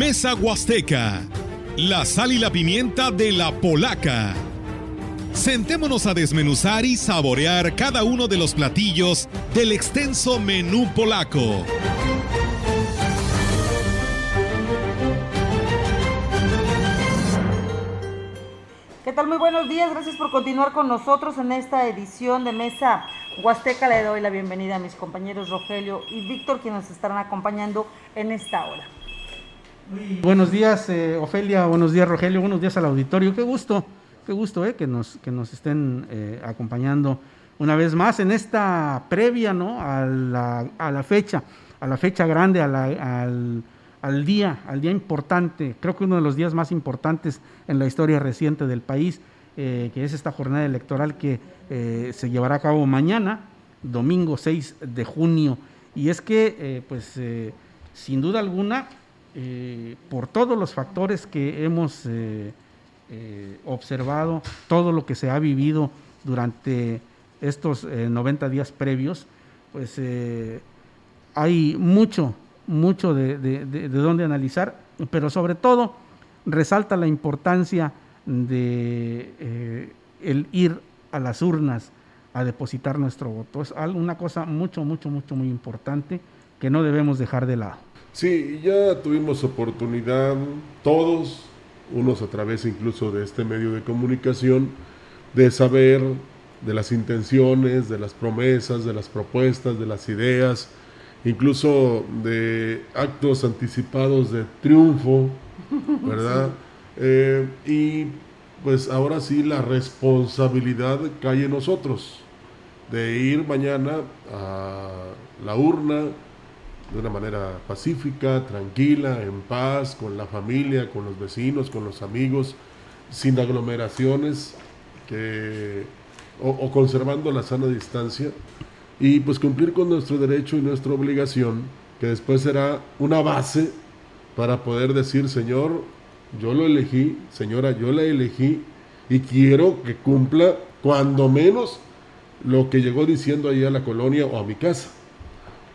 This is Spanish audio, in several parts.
Mesa Huasteca, la sal y la pimienta de la polaca. Sentémonos a desmenuzar y saborear cada uno de los platillos del extenso menú polaco. ¿Qué tal? Muy buenos días. Gracias por continuar con nosotros en esta edición de Mesa Huasteca. Le doy la bienvenida a mis compañeros Rogelio y Víctor, quienes estarán acompañando en esta hora. Buenos días, eh, Ofelia. Buenos días, Rogelio. Buenos días al auditorio. Qué gusto, qué gusto eh, que, nos, que nos estén eh, acompañando una vez más en esta previa ¿no? a, la, a la fecha, a la fecha grande, a la, al al día, al día importante, creo que uno de los días más importantes en la historia reciente del país, eh, que es esta jornada electoral que eh, se llevará a cabo mañana, domingo 6 de junio. Y es que, eh, pues, sin duda alguna, por todos los factores que hemos observado, todo lo que se ha vivido durante estos 90 días previos, pues hay mucho, mucho de, de, dónde analizar, pero sobre todo resalta la importancia de eh, el ir a las urnas a depositar nuestro voto. Es una cosa mucho, mucho, mucho, muy importante que no debemos dejar de lado. Sí, ya tuvimos oportunidad todos, unos a través incluso de este medio de comunicación, de saber de las intenciones, de las promesas, de las propuestas, de las ideas, incluso de actos anticipados de triunfo, ¿verdad? Eh, y pues ahora sí la responsabilidad cae en nosotros de ir mañana a la urna de una manera pacífica, tranquila, en paz, con la familia, con los vecinos, con los amigos, sin aglomeraciones que, o conservando la sana distancia y pues cumplir con nuestro derecho y nuestra obligación, que después será una base para poder decir, Señor, yo lo elegí, señora, yo la elegí y quiero que cumpla cuando menos lo que llegó diciendo ahí a la colonia o a mi casa,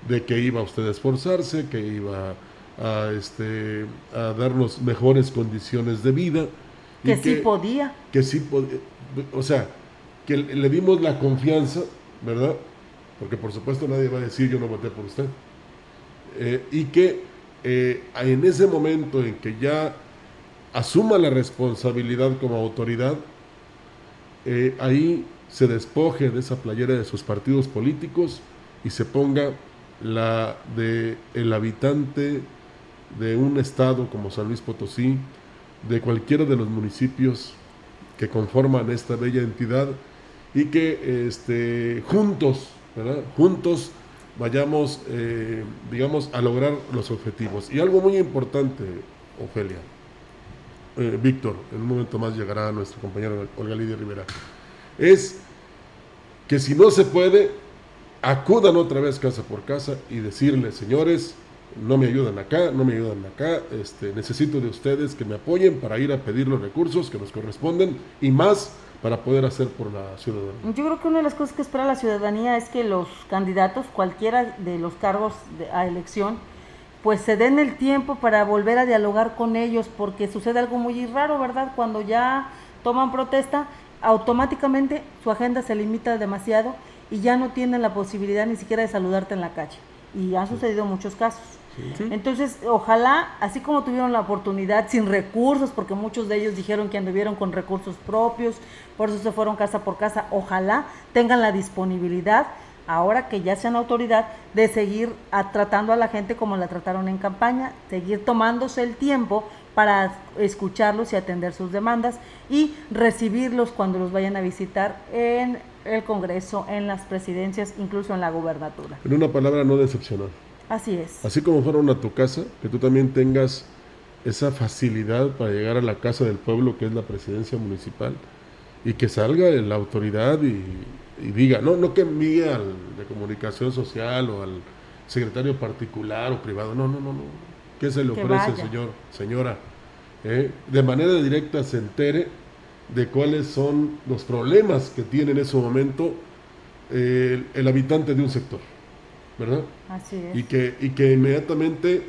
de que iba usted a esforzarse, que iba a, este, a darnos mejores condiciones de vida. Que, sí podía. Que sí podía. O sea, que le dimos la confianza, ¿verdad? porque por supuesto nadie va a decir yo no voté por usted. Eh, y que eh, en ese momento en que ya asuma la responsabilidad como autoridad, eh, ahí se despoje de esa playera de sus partidos políticos y se ponga la de el habitante de un estado como San Luis Potosí, de cualquiera de los municipios que conforman esta bella entidad y que este, juntos juntos vayamos, eh, digamos, a lograr los objetivos. Y algo muy importante, Ofelia, eh, Víctor, en un momento más llegará nuestro compañero Olga Lidia Rivera, es que si no se puede, acudan otra vez casa por casa y decirle, señores, no me ayudan acá, no me ayudan acá, este, necesito de ustedes que me apoyen para ir a pedir los recursos que nos corresponden y más para poder hacer por la ciudadanía? Yo creo que una de las cosas que espera la ciudadanía es que los candidatos, cualquiera de los cargos a elección, pues se den el tiempo para volver a dialogar con ellos, porque sucede algo muy raro, ¿verdad? Cuando ya toman protesta, automáticamente su agenda se limita demasiado y ya no tienen la posibilidad ni siquiera de saludarte en la calle. Y han sucedido muchos casos. Entonces, ojalá, así como tuvieron la oportunidad sin recursos, porque muchos de ellos dijeron que anduvieron con recursos propios, por eso se fueron casa por casa, ojalá tengan la disponibilidad, ahora que ya sean autoridad, de seguir tratando a la gente como la trataron en campaña, seguir tomándose el tiempo para escucharlos y atender sus demandas y recibirlos cuando los vayan a visitar en el Congreso, en las presidencias, incluso en la gubernatura. En una palabra, no decepcionar. Así es. Así como fueron a tu casa, que tú también tengas esa facilidad para llegar a la casa del pueblo, que es la presidencia municipal, y que salga la autoridad y, diga, no, no que envíe al de comunicación social o al secretario particular o privado, no, no, no, no. ¿Qué se le ofrece, señor, señora? ¿Eh? De manera directa se entere de cuáles son los problemas que tiene en ese momento el habitante de un sector. ¿verdad? Así es. Y que, y que inmediatamente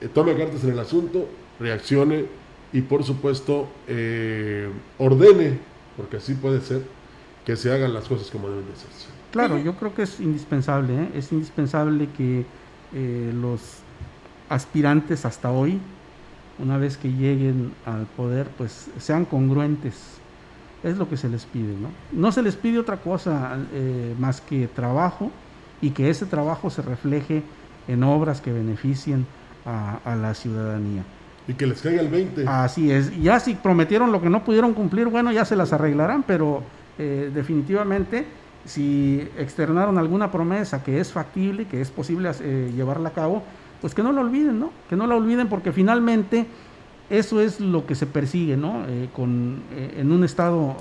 eh, tome cartas en el asunto reaccione y por supuesto eh, ordene, porque así puede ser, que se hagan las cosas como deben de ser. Claro, yo creo que es indispensable, ¿eh? es indispensable que eh, los aspirantes hasta hoy, una vez que lleguen al poder, pues sean congruentes. Es lo que se les pide, ¿no? No se les pide otra cosa más que trabajo y que ese trabajo se refleje en obras que beneficien a la ciudadanía. Y que les caiga el 20. Así es. Ya si prometieron lo que no pudieron cumplir, bueno, ya se las arreglarán, pero eh, definitivamente si externaron alguna promesa que es factible, que es posible eh, llevarla a cabo, pues que no la olviden, ¿no? Que no la olviden porque finalmente eso es lo que se persigue, ¿no? Eh, con, en un Estado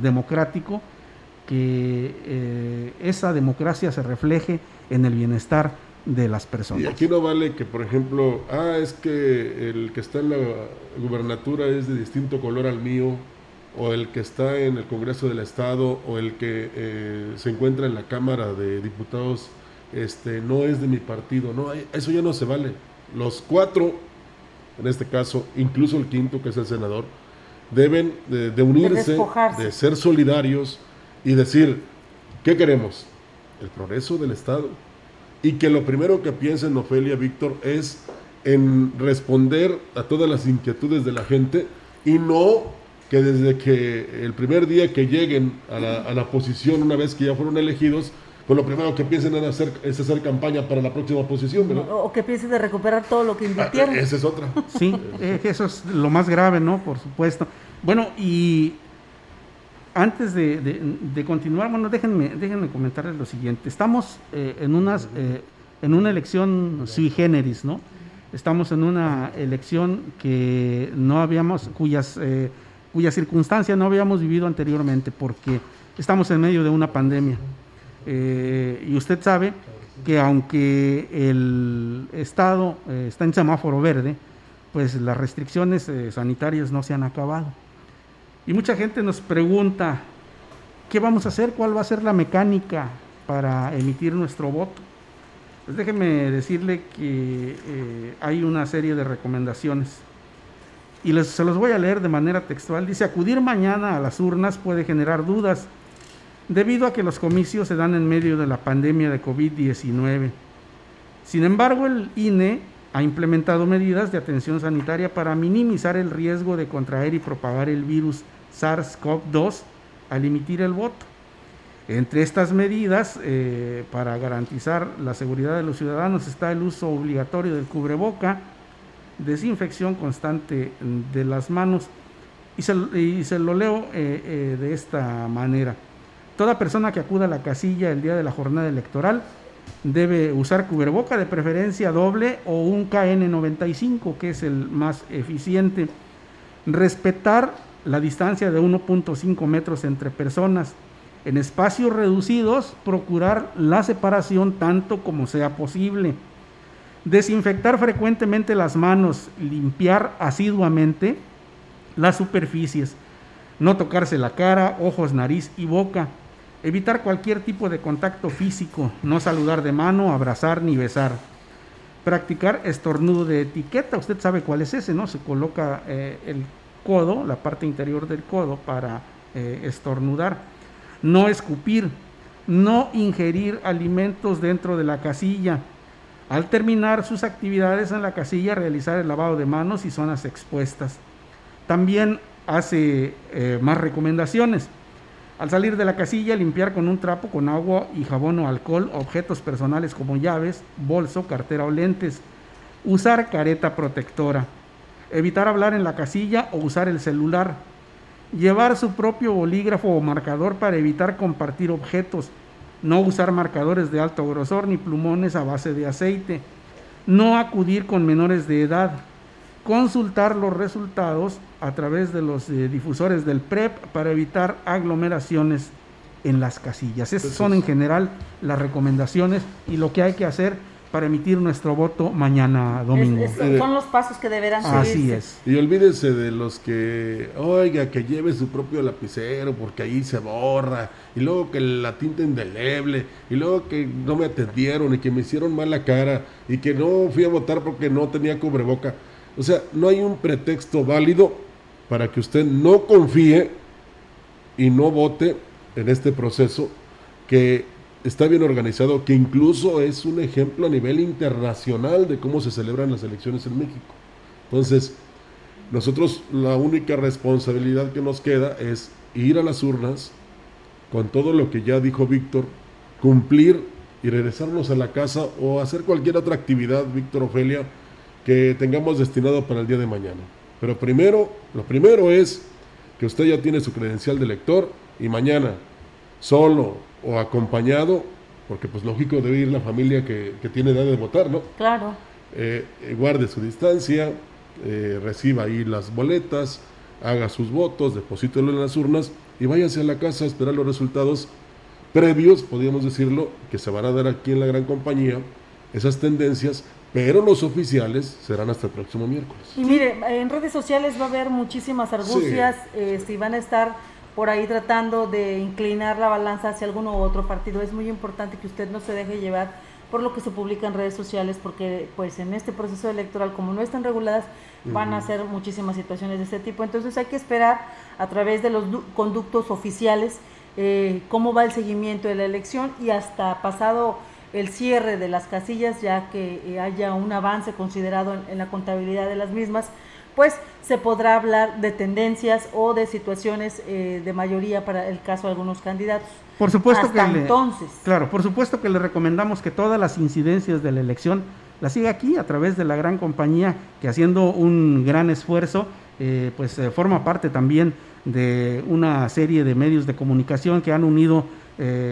democrático, que esa democracia se refleje en el bienestar de las personas. Y aquí no vale que, por ejemplo, ah, es que el que está en la gubernatura es de distinto color al mío, o el que está en el Congreso del Estado, o el que eh, se encuentra en la Cámara de Diputados, este, no es de mi partido. No, eso ya no se vale. Los cuatro, en este caso, incluso el quinto, que es el senador, deben de unirse, de ser solidarios y decir, ¿qué queremos? El progreso del Estado y que lo primero que piensen Ofelia, Víctor, es en responder a todas las inquietudes de la gente y no que desde que el primer día que lleguen a la, posición, una vez que ya fueron elegidos, pues lo primero que piensen en hacer es hacer campaña para la próxima posición, O que piensen de recuperar todo lo que invirtieron. Ah, esa es otra. Sí, eh, eso es lo más grave, ¿no? Por supuesto. Bueno, y antes de, continuar, bueno, déjenme, déjenme comentarles lo siguiente. Estamos eh, en, unas, eh, en una elección sui generis, ¿no? Estamos en una elección que no habíamos, cuyas, eh, cuya circunstancia no habíamos vivido anteriormente, porque estamos en medio de una pandemia. Y usted sabe que aunque el Estado está en semáforo verde, pues las restricciones sanitarias no se han acabado. Y mucha gente nos pregunta, ¿qué vamos a hacer? ¿Cuál va a ser la mecánica para emitir nuestro voto? Pues déjeme decirle que eh, hay una serie de recomendaciones. Y les, se los voy a leer de manera textual. Dice, acudir mañana a las urnas puede generar dudas debido a que los comicios se dan en medio de la pandemia de COVID-19. Sin embargo, el INE ha implementado medidas de atención sanitaria para minimizar el riesgo de contraer y propagar el virus SARS-CoV-2 al emitir el voto. Entre estas medidas, eh, para garantizar la seguridad de los ciudadanos, está el uso obligatorio del cubreboca, desinfección constante de las manos, y se, lo leo eh, eh, de esta manera. Toda persona que acuda a la casilla el día de la jornada electoral debe usar cubreboca de preferencia doble o un KN95, que es el más eficiente. Respetar la distancia de 1.5 metros entre personas. En espacios reducidos, procurar la separación tanto como sea posible. Desinfectar frecuentemente las manos, limpiar asiduamente las superficies. No tocarse la cara, ojos, nariz y boca. Evitar cualquier tipo de contacto físico. No saludar de mano, abrazar ni besar. Practicar estornudo de etiqueta. Usted sabe cuál es ese, ¿no? Se coloca eh, el codo, la parte interior del codo para eh, estornudar. No escupir, no ingerir alimentos dentro de la casilla. Al terminar sus actividades en la casilla, realizar el lavado de manos y zonas expuestas. También hace eh, más recomendaciones. Al salir de la casilla, limpiar con un trapo con agua y jabón o alcohol objetos personales como llaves, bolso, cartera o lentes. Usar careta protectora. Evitar hablar en la casilla o usar el celular, llevar su propio bolígrafo o marcador para evitar compartir objetos, no usar marcadores de alto grosor ni plumones a base de aceite, no acudir con menores de edad, consultar los resultados a través de los eh, difusores del PREP para evitar aglomeraciones en las casillas. Esas son en general las recomendaciones y lo que hay que hacer para emitir nuestro voto mañana domingo. son los pasos que deberán seguir. Así es. Y olvídese de los que, oiga, que lleve su propio lapicero porque ahí se borra, y luego que la tinta indeleble, y luego que no me atendieron y que me hicieron mal la cara, y que no fui a votar porque no tenía cubreboca. O sea, no hay un pretexto válido para que usted no confíe y no vote en este proceso que está bien organizado, que incluso es un ejemplo a nivel internacional de cómo se celebran las elecciones en México. Entonces, nosotros la única responsabilidad que nos queda es ir a las urnas con todo lo que ya dijo Víctor, cumplir y regresarnos a la casa o hacer cualquier otra actividad, Víctor Ofelia, que tengamos destinado para el día de mañana. Pero primero, lo primero es que usted ya tiene su credencial de lector y mañana, solo o acompañado, porque pues lógico debe ir la familia que, tiene edad de votar, ¿no? Claro. Eh, eh, guarde su distancia, eh, reciba ahí las boletas, haga sus votos, deposítelo en las urnas y váyase a la casa a esperar los resultados previos, podríamos decirlo, que se van a dar aquí en la gran compañía, esas tendencias, pero los oficiales serán hasta el próximo miércoles. Y mire, en redes sociales va a haber muchísimas argucias, si van a estar por ahí tratando de inclinar la balanza hacia alguno u otro partido. Es muy importante que usted no se deje llevar por lo que se publica en redes sociales, porque pues en este proceso electoral, como no están reguladas, van a ser muchísimas situaciones de este tipo. Entonces hay que esperar a través de los conductos oficiales eh, cómo va el seguimiento de la elección y hasta pasado el cierre de las casillas, ya que eh, haya un avance considerado en la contabilidad de las mismas, pues se podrá hablar de tendencias o de situaciones eh, de mayoría para el caso de algunos candidatos. Por supuesto Hasta que entonces. claro, por supuesto que le recomendamos que todas las incidencias de la elección las siga aquí a través de la gran compañía que haciendo un gran esfuerzo, eh, pues eh, forma parte también de una serie de medios de comunicación que han unido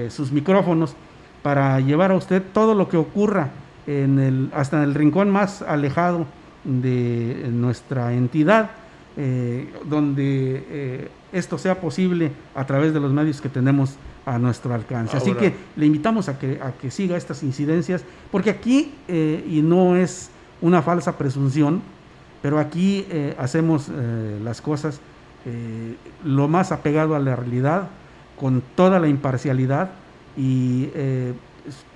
sus micrófonos para llevar a usted todo lo que ocurra en el, hasta en el rincón más alejado de nuestra entidad, eh, donde eh, esto sea posible a través de los medios que tenemos a nuestro alcance. Así que le invitamos a que, a que siga estas incidencias, porque aquí, eh, y no es una falsa presunción, pero aquí hacemos las cosas lo más apegado a la realidad, con toda la imparcialidad y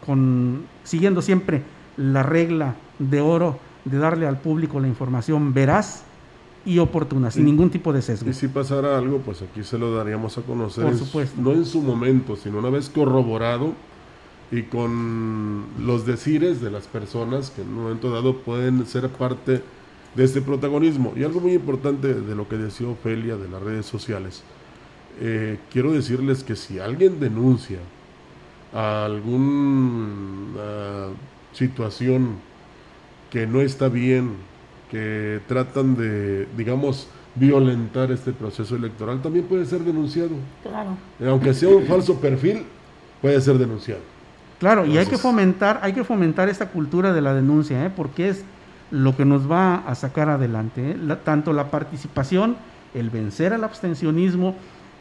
con, siguiendo siempre la regla de oro de darle al público la información veraz y oportuna, sin ningún tipo de sesgo. Y si pasara algo, pues aquí se lo daríamos a conocer. Por supuesto. No en su momento, sino una vez corroborado y con los decires de las personas que en un momento dado pueden ser parte de este protagonismo. Y algo muy importante de lo que decía Ofelia de las redes sociales. Eh, quiero decirles que si alguien denuncia alguna situación que no está bien, que tratan de, digamos, violentar este proceso electoral, también puede ser denunciado. Claro. Aunque sea un falso perfil, puede ser denunciado. Claro, y hay que fomentar, hay que fomentar esta cultura de la denuncia, ¿eh? porque es lo que nos va a sacar adelante, ¿eh? tanto la participación, el vencer al abstencionismo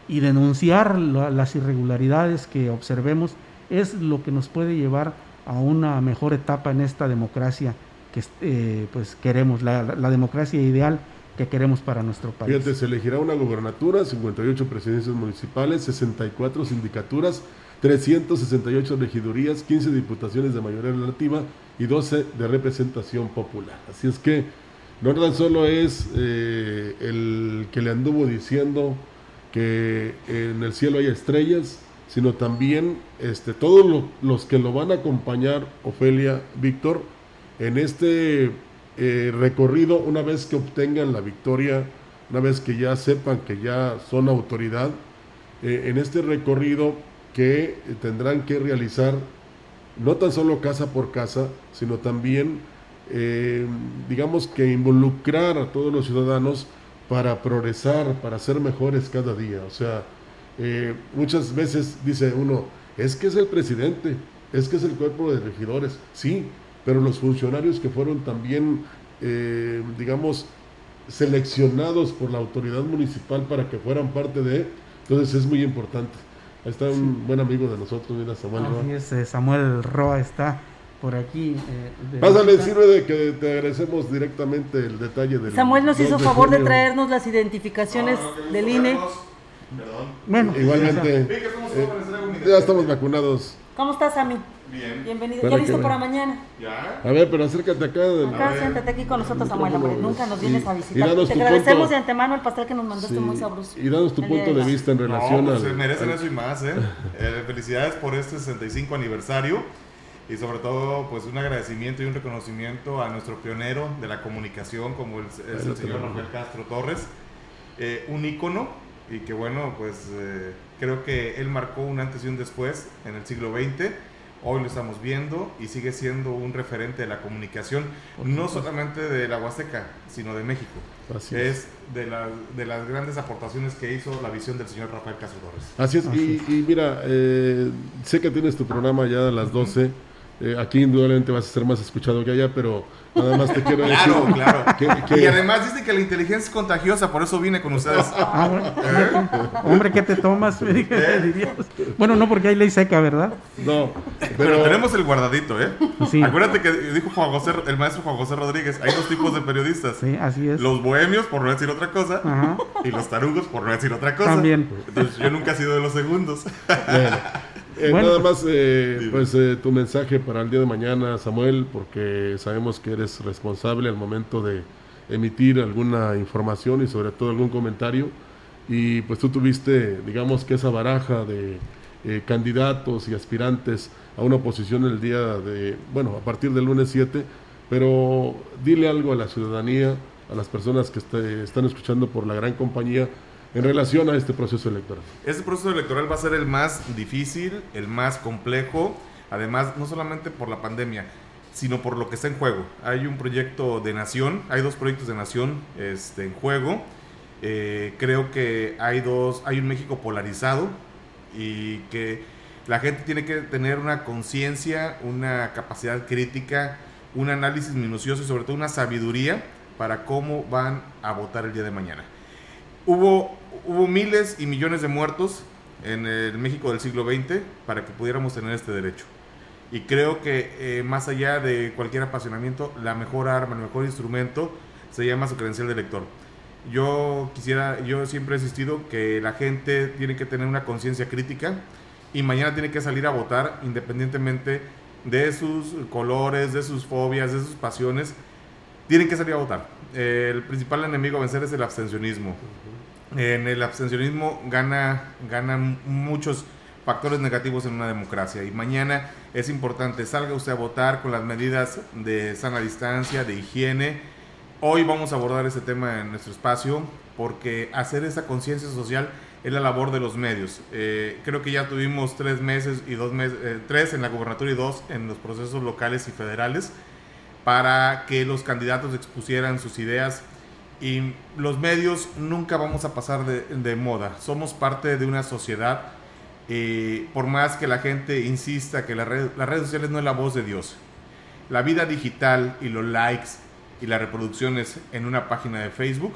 y denunciar las irregularidades que observemos es lo que nos puede llevar a una mejor etapa en esta democracia que eh, pues queremos, la, democracia ideal que queremos para nuestro país. Fíjate, se elegirá una gubernatura, 58 presidencias municipales, 64 sindicaturas, 368 regidurías, 15 diputaciones de mayoría relativa y 12 de representación popular. Así es que no tan solo es eh, el que le anduvo diciendo que en el cielo hay estrellas, sino también este, todos los que lo van a acompañar, Ofelia, Víctor, en este eh, recorrido, una vez que obtengan la victoria, una vez que ya sepan que ya son autoridad, eh, en este recorrido que tendrán que realizar no tan solo casa por casa, sino también, eh, digamos que involucrar a todos los ciudadanos para progresar, para ser mejores cada día. O sea, muchas veces dice uno, es que es el presidente, es que es el cuerpo de regidores, sí, pero los funcionarios que fueron también, eh, digamos, seleccionados por la autoridad municipal para que fueran parte de, entonces es muy importante. Ahí está un buen amigo de nosotros, mira Samuel Roa. Eh, Samuel Roa está por aquí. Eh, Pásale, sirve de que te agradecemos directamente el detalle del. Samuel nos hizo favor de traernos las identificaciones del INE. Bueno, igualmente. ya estamos vacunados. ¿Cómo estás, Sammy? Bien. Bienvenido. Para ¿Ya listo para mañana? ¿Ya? A ver, pero acércate acá. de- Acá, siéntate aquí con nosotros, Samuel, hombre. Nunca nos vienes y- a y visitar. danos Te tu agradecemos punto. de antemano el pastel que nos mandaste Sí, muy sabroso. Y danos tu El punto de hoy. vista en relación no, pues, al- se merecen eso y más, ¿eh? Eh, Felicidades por este 65 aniversario y sobre todo, pues un agradecimiento y un reconocimiento a nuestro pionero de la comunicación, como el, el lo señor. Rafael Castro Torres. Eh, un ícono y que bueno, pues eh, creo que él marcó un antes y un después en el siglo XX. Hoy lo estamos viendo y sigue siendo un referente de la comunicación, no solamente de la Huasteca, sino de México. Así es. es de, la- de las grandes aportaciones que hizo la visión del señor Rafael Castro Torres. Así es, y, y mira, eh, sé que tienes tu programa ya a las 12. eh, aquí indudablemente vas a ser más escuchado que allá, pero nada más te quiero decir. Claro, claro. que- que- Y además dice que la inteligencia es contagiosa, por eso vine con ustedes. Ah, bueno. Hombre, ¿qué te tomas? Diríamos. Bueno, no porque hay ley seca, ¿verdad? No, Pero, pero, tenemos el guardadito, ¿eh? Sí. Acuérdate que dijo Juan José, el maestro Juan José Rodríguez, hay dos tipos de periodistas. Sí, así es. Los bohemios, por no decir otra cosa, Ajá. y los tarugos, por no decir otra cosa. También. Entonces yo nunca he sido de los segundos. bueno, eh, Bueno, nada pues- más eh, pues eh, tu mensaje para el día de mañana, Samuel, porque sabemos que eres responsable al momento de emitir alguna información y sobre todo algún comentario. Y pues tú tuviste, digamos que esa baraja de eh, candidatos y aspirantes a una posición el día de, bueno, a partir del lunes 7, pero dile algo a la ciudadanía, a las personas que este- están escuchando por la gran compañía en relación a este proceso electoral. Este proceso electoral va a ser el más difícil, el más complejo, además no solamente por la pandemia, sino por lo que está en juego. Hay un proyecto de nación, hay dos proyectos de nación este, en juego. Eh, creo que hay dos, hay un México polarizado y que la gente tiene que tener una conciencia, una capacidad crítica, un análisis minucioso y sobre todo una sabiduría para cómo van a votar el día de mañana. Hubo, hubo miles y millones de muertos en el México del siglo XX para que pudiéramos tener este derecho. Y creo que eh, más allá de cualquier apasionamiento, la mejor arma, el mejor instrumento se llama su credencial de elector. Yo quisiera, yo siempre he insistido que la gente tiene que tener una conciencia crítica y mañana tiene que salir a votar independientemente de sus colores, de sus fobias, de sus pasiones. Tienen que salir a votar. Eh, el principal enemigo a vencer es el abstencionismo. En el abstencionismo gana, ganan muchos factores negativos en una democracia. Y mañana es importante, salga usted a votar con las medidas de sana distancia, de higiene. Hoy vamos a abordar ese tema en nuestro espacio porque hacer esa conciencia social es la labor de los medios. Eh, creo que ya tuvimos tres meses y dos meses, eh, tres en la gubernatura y dos en los procesos locales y federales para que los candidatos expusieran sus ideas y los medios nunca vamos a pasar de, moda. Somos parte de una sociedad y por más que la gente insista que la red- las redes sociales no es la voz de Dios, la vida digital y los likes y las reproducciones en una página de Facebook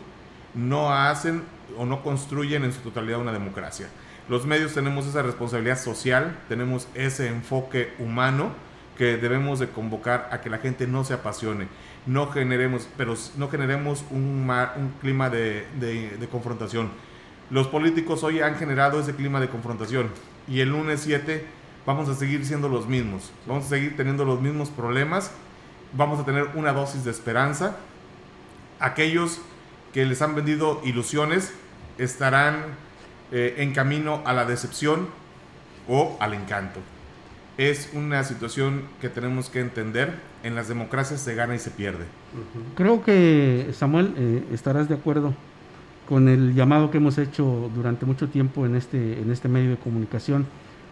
no hacen o no construyen en su totalidad una democracia. Los medios tenemos esa responsabilidad social, tenemos ese enfoque humano que debemos de convocar a que la gente no se apasione, no generemos, pero no generemos un, ma- un clima de, de- de confrontación. Los políticos hoy han generado ese clima de confrontación y el lunes 7 vamos a seguir siendo los mismos, vamos a seguir teniendo los mismos problemas, vamos a tener una dosis de esperanza. Aquellos que les han vendido ilusiones estarán eh, en camino a la decepción o al encanto. Es una situación que tenemos que entender. En las democracias se gana y se pierde. Creo que, Samuel, eh, estarás de acuerdo con el llamado que hemos hecho durante mucho tiempo en este, en este medio de comunicación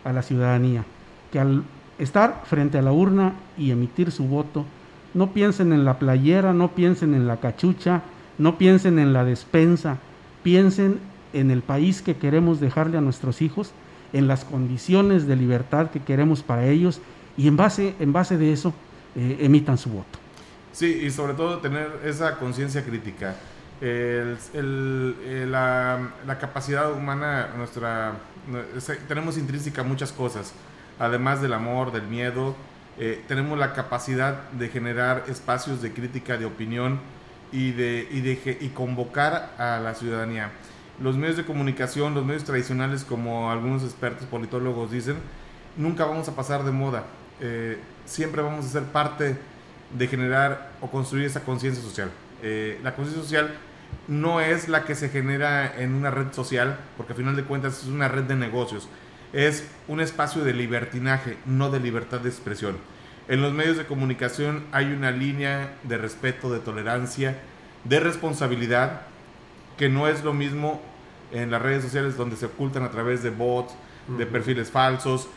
a la ciudadanía, que al estar frente a la urna y emitir su voto, no piensen en la playera, no piensen en la cachucha, no piensen en la despensa, piensen en el país que queremos dejarle a nuestros hijos, en las condiciones de libertad que queremos para ellos y en base, en base de eso eh, emitan su voto. Sí, y sobre todo tener esa conciencia crítica. El- el- eh, la, la capacidad humana, nuestra, es- tenemos intrínseca muchas cosas, además del amor, del miedo, eh, tenemos la capacidad de generar espacios de crítica, de opinión y de, y de y convocar a la ciudadanía. Los medios de comunicación, los medios tradicionales, como algunos expertos politólogos dicen, nunca vamos a pasar de moda. Eh, siempre vamos a ser parte de generar o construir esa conciencia social. Eh, la conciencia social no es la que se genera en una red social, porque al final de cuentas es una red de negocios. Es un espacio de libertinaje, no de libertad de expresión. En los medios de comunicación hay una línea de respeto, de tolerancia, de responsabilidad, que no es lo mismo en las redes sociales donde se ocultan a través de bots, de perfiles falsos.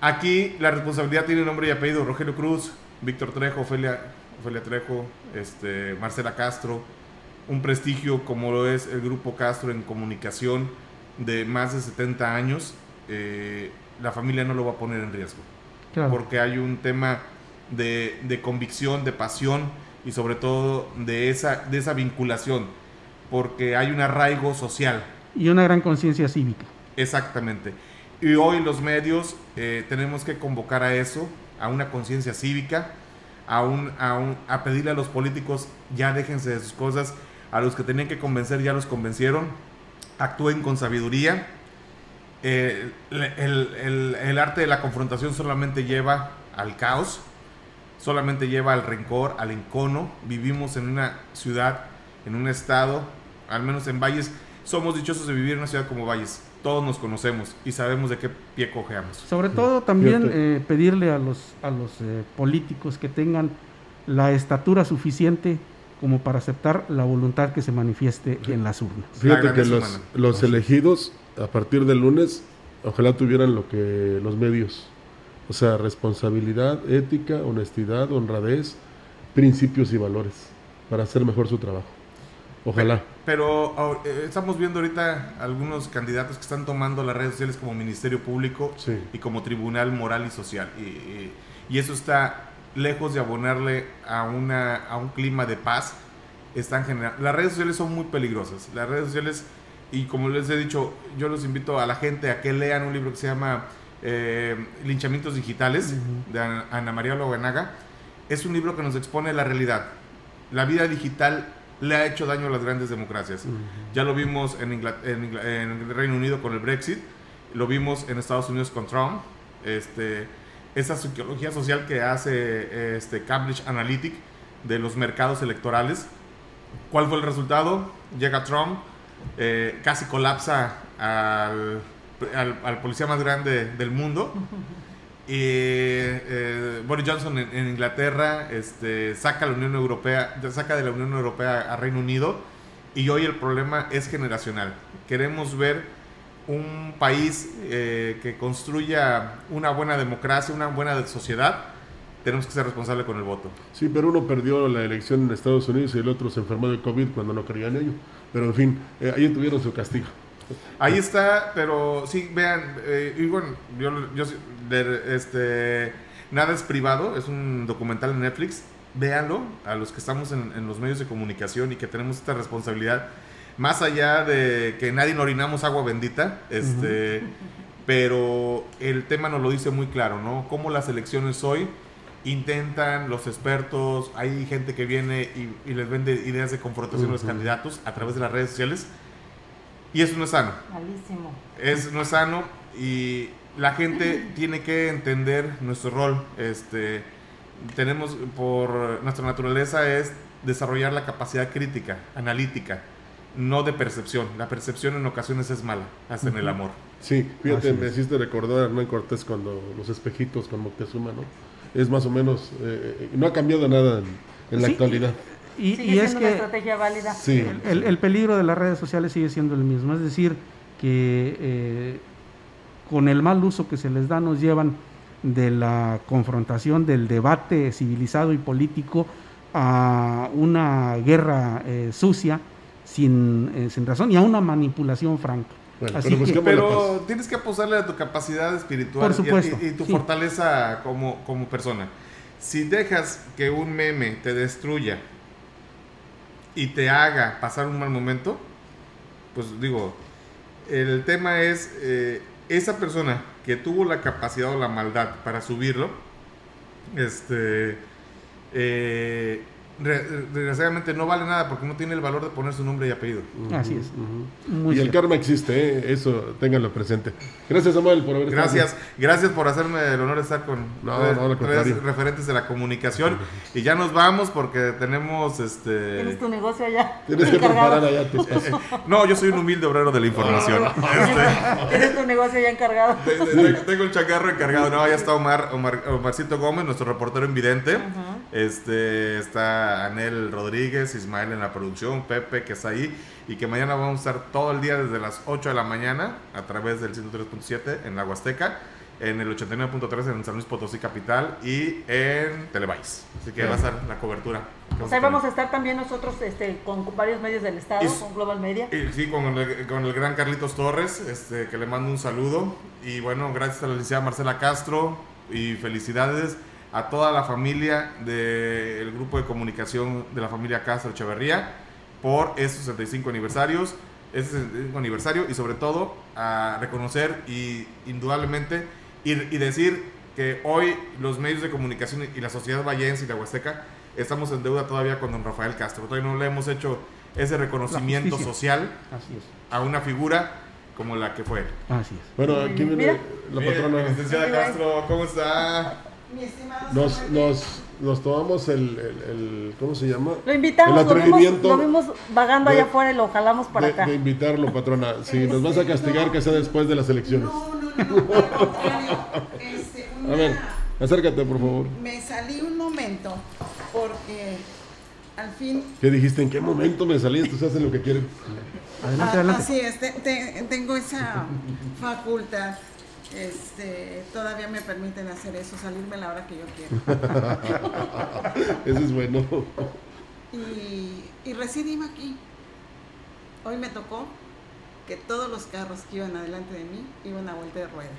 Aquí la responsabilidad tiene nombre y apellido, Rogelio Cruz, Víctor Trejo, Ofelia, Ofelia Trejo, este, Marcela Castro, un prestigio como lo es el Grupo Castro en comunicación de más de 70 años, eh, la familia no lo va a poner en riesgo. Porque hay un tema de, de, convicción, de pasión y sobre todo de esa, de esa vinculación, porque hay un arraigo social. Y una gran conciencia cívica. Exactamente. Y hoy los medios eh, tenemos que convocar a eso, a una conciencia cívica, a, un, a, un, a pedirle a los políticos, ya déjense de sus cosas, a los que tenían que convencer ya los convencieron, actúen con sabiduría. Eh, el, el, el, arte de la confrontación solamente lleva al caos, solamente lleva al rencor, al encono. Vivimos en una ciudad, en un estado, al menos en Valles, somos dichosos de vivir en una ciudad como Valles. Todos nos conocemos y sabemos de qué pie cojeamos. Sobre todo también eh, pedirle a los, a los eh, políticos que tengan la estatura suficiente como para aceptar la voluntad que se manifieste en las urnas. Fíjate que los, los elegidos a partir del lunes ojalá tuvieran lo que los medios, o sea, responsabilidad, ética, honestidad, honradez, principios y valores para hacer mejor su trabajo. Ojalá. Pero, eh, estamos viendo ahorita algunos candidatos que están tomando las redes sociales como Ministerio Público y como Tribunal Moral y Social. Y, y, eso está lejos de abonarle a, una, a un clima de paz, están generando... Las redes sociales son muy peligrosas. Las redes sociales, y como les he dicho, yo los invito a la gente a que lean un libro que se llama eh, Linchamientos Digitales, de Ana María Lobenaga. Es un libro que nos expone la realidad. La vida digital le ha hecho daño a las grandes democracias. Ya lo vimos en, en, el Reino Unido con el Brexit, lo vimos en Estados Unidos con Trump. Este, esa psicología social que hace este Cambridge Analytic de los mercados electorales. ¿Cuál fue el resultado? Llega Trump, eh, casi colapsa al, al, policía más grande del mundo. Y eh, Boris Johnson en, Inglaterra este, saca, la Unión Europea, saca de la Unión Europea a Reino Unido. Y hoy el problema es generacional. Queremos ver un país eh, que construya una buena democracia, una buena sociedad, tenemos que ser responsables con el voto. Sí, pero uno perdió la elección en Estados Unidos y el otro se enfermó de COVID cuando no creía en ello. Pero en fin, eh, ahí tuvieron su castigo. Ahí está, pero sí, vean, eh, y bueno, yo, yo este, nada es privado, es un documental en Netflix, véanlo, a los que estamos en, en los medios de comunicación y que tenemos esta responsabilidad más allá de que nadie orinamos agua bendita, este, pero el tema nos lo dice muy claro, ¿no? Cómo las elecciones hoy intentan los expertos, hay gente que viene y, les vende ideas de confrontación a los candidatos a través de las redes sociales y eso no es sano. Malísimo. Es, no es sano y la gente tiene que entender nuestro rol. Este, tenemos por nuestra naturaleza es desarrollar la capacidad crítica, analítica no de percepción. La percepción en ocasiones es mala, hasta en el amor. Sí, fíjate, me hiciste recordar a Hernán Cortés cuando los espejitos con Moctezuma, ¿no? Es más o menos, eh, no ha cambiado nada en, la actualidad. Y, es que estrategia válida. Sí, el, peligro de las redes sociales sigue siendo el mismo, es decir, que eh, con el mal uso que se les da nos llevan de la confrontación, del debate civilizado y político a una guerra eh, sucia sin, eh, sin razón y a una manipulación franca. pero, tienes que apostarle a tu capacidad espiritual y, tu fortaleza como, como persona. Si dejas que un meme te destruya y te haga pasar un mal momento, pues digo, el tema es eh, esa persona que tuvo la capacidad o la maldad para subirlo, este, eh, desgraciadamente no vale nada porque no tiene el valor de poner su nombre y apellido. Así es. y el karma existe, ¿eh? eso ténganlo presente. Gracias Samuel por haber Gracias, estado. gracias por hacerme el honor de estar con tres, referentes de la comunicación. Y ya nos vamos porque tenemos este. Tienes tu negocio allá. Tienes que preparar allá tu no, yo soy un humilde obrero de la información. Este, Tienes tu negocio ya encargado. Tengo el chacarro encargado. No, ya está Omar, Omar Omarcito Gómez, nuestro reportero invidente. Este está Anel Rodríguez, Ismael en la producción, Pepe que está ahí y que mañana vamos a estar todo el día desde las 8 de la mañana a través del 103.7 en la Huasteca, en el 89.3 en San Luis Potosí Capital y en Televais. Así que va a estar la cobertura. O sea, vamos a estar también nosotros este, con varios medios del Estado, con Global Media. Y, sí, con el, con el, gran Carlitos Torres, este, que le mando un saludo. Y bueno, gracias a la licenciada Marcela Castro y felicidades a toda la familia del grupo de comunicación de la familia Castro Echeverría por estos 65 aniversarios, este aniversario y sobre todo a reconocer y indudablemente y, y, decir que hoy los medios de comunicación y la sociedad vallense y la Huasteca estamos en deuda todavía con don Rafael Castro. Todavía no le hemos hecho ese reconocimiento social a una figura como la que fue. Así es. Bueno, aquí viene la patrona. Licenciada Castro, ¿cómo está? Nos, nos, nos tomamos el, el, ¿cómo se llama? Lo invitamos, lo vimos, lo vimos, vagando allá afuera y lo jalamos para acá. De invitarlo, patrona. Si nos vas a castigar, que sea después de las elecciones. No, no, no, al contrario. Este, a ver, acércate, por favor. Me salí un momento porque al fin... ¿Qué dijiste? ¿En qué momento me salí? Estos hacen lo que quieren. Adelante, adelante. Así es, te, tengo esa facultad. Este, todavía me permiten hacer eso, salirme a la hora que yo quiero. eso es bueno. Y, y recién iba aquí. Hoy me tocó que todos los carros que iban adelante de mí iban a vuelta de rueda.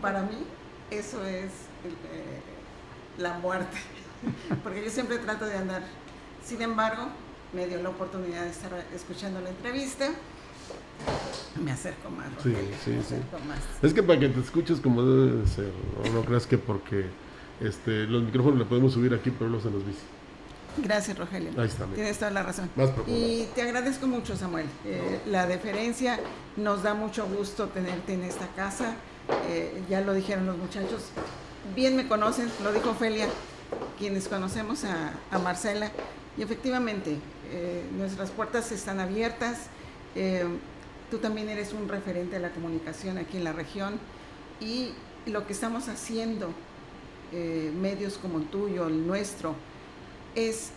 Para mí eso es eh, la muerte, porque yo siempre trato de andar. Sin embargo, me dio la oportunidad de estar escuchando la entrevista me acerco más. Sí, sí, sí. Es que para que te escuches como debe ser, ¿no? no creas que porque este, los micrófonos le podemos subir aquí, pero no se los dice. Gracias, Rogelio. Ahí está. Tienes toda la razón. y te agradezco mucho, Samuel. Eh, la deferencia, nos da mucho gusto tenerte en esta casa. Eh, ya lo dijeron los muchachos. Bien me conocen, lo dijo Ofelia, quienes conocemos a, a Marcela. Y efectivamente, eh, nuestras puertas están abiertas. Tú también eres un referente de la comunicación aquí en la región y lo que estamos haciendo, eh, medios como el tuyo, el nuestro, es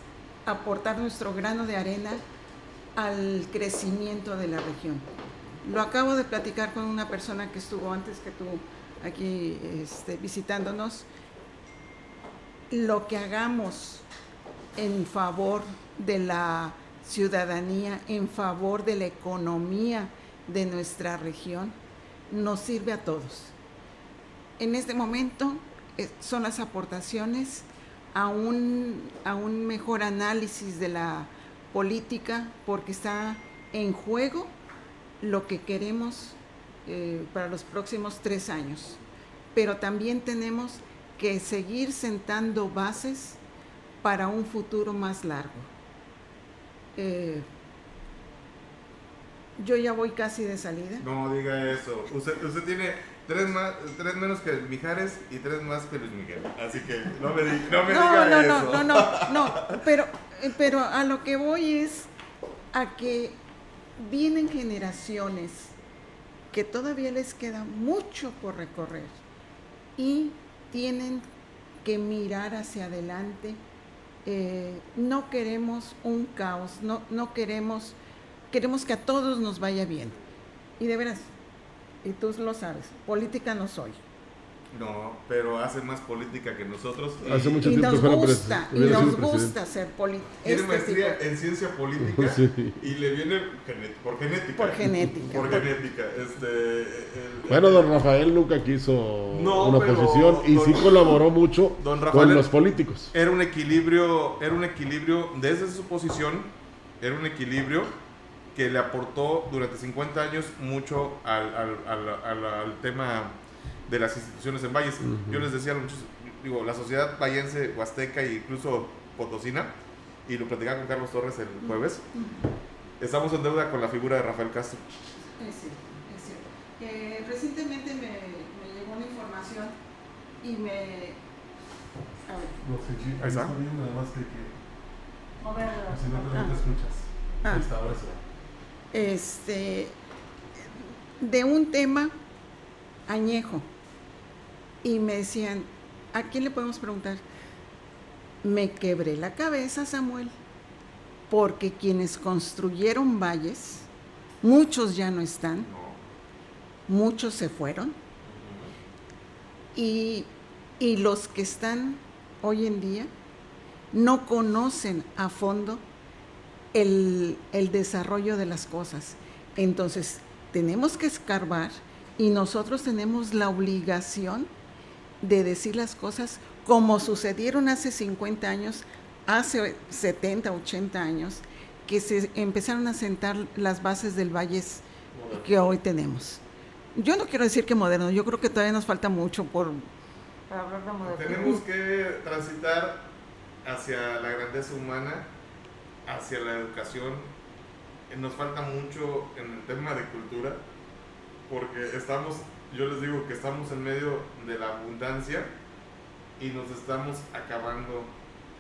aportar nuestro grano de arena al crecimiento de la región. Lo acabo de platicar con una persona que estuvo antes que tú aquí este, visitándonos. Lo que hagamos en favor de la ciudadanía, en favor de la economía, de nuestra región nos sirve a todos. En este momento eh, son las aportaciones a un, a un mejor análisis de la política porque está en juego lo que queremos eh, para los próximos tres años. Pero también tenemos que seguir sentando bases para un futuro más largo. Eh, yo ya voy casi de salida. No diga eso. Usted, tiene tres, más, tres menos que Mijares y tres más que Luis Miguel. Así que no me, no me diga no, eso. No, no, no, no. Pero, pero a lo que voy es a que vienen generaciones que todavía les queda mucho por recorrer y tienen que mirar hacia adelante. Eh, no queremos un caos, no, no queremos queremos que a todos nos vaya bien. Y de veras, y tú lo sabes, política no soy. No, pero hace más política que nosotros. Y, hace mucho y tiempo nos gusta, y nos gusta ser política. Tiene este maestría en ciencia política y le viene por genética. Por genética. Por genética. Este, bueno, don Rafael nunca quiso una oposición y sí colaboró mucho con los políticos. Era un equilibrio, era un equilibrio desde su posición, era un equilibrio que le aportó durante 50 años mucho al, al, al, tema de las instituciones en Valles. Yo les decía a muchos, digo, la sociedad vallense, huasteca e incluso potosina, y lo platicaba con Carlos Torres el jueves, estamos en deuda con la figura de Rafael Castro. Es cierto, es cierto. Eh, recientemente me, me, llegó una información y me... A ver. No sé, sí, Ahí está. bien, nada más que, que si no te, no te Ah. escuchas. Ah. Ahí está, ahora sí. Este, de un tema añejo. Y me decían, ¿a quién le podemos preguntar? Me quebré la cabeza, Samuel, porque quienes construyeron valles, muchos ya no están, muchos se fueron, y, y los que están hoy en día no conocen a fondo el, el desarrollo de las cosas. Entonces, tenemos que escarbar y nosotros tenemos la obligación de decir las cosas como sucedieron hace 50 años, hace 70, 80 años, que se empezaron a sentar las bases del valle que hoy tenemos. Yo no quiero decir que moderno, yo creo que todavía nos falta mucho por... Para hablar de. Tenemos que transitar hacia la grandeza humana, hacia la educación. Eh, Nos falta mucho en el tema de cultura, porque estamos, yo les digo que estamos en medio de la abundancia y nos estamos acabando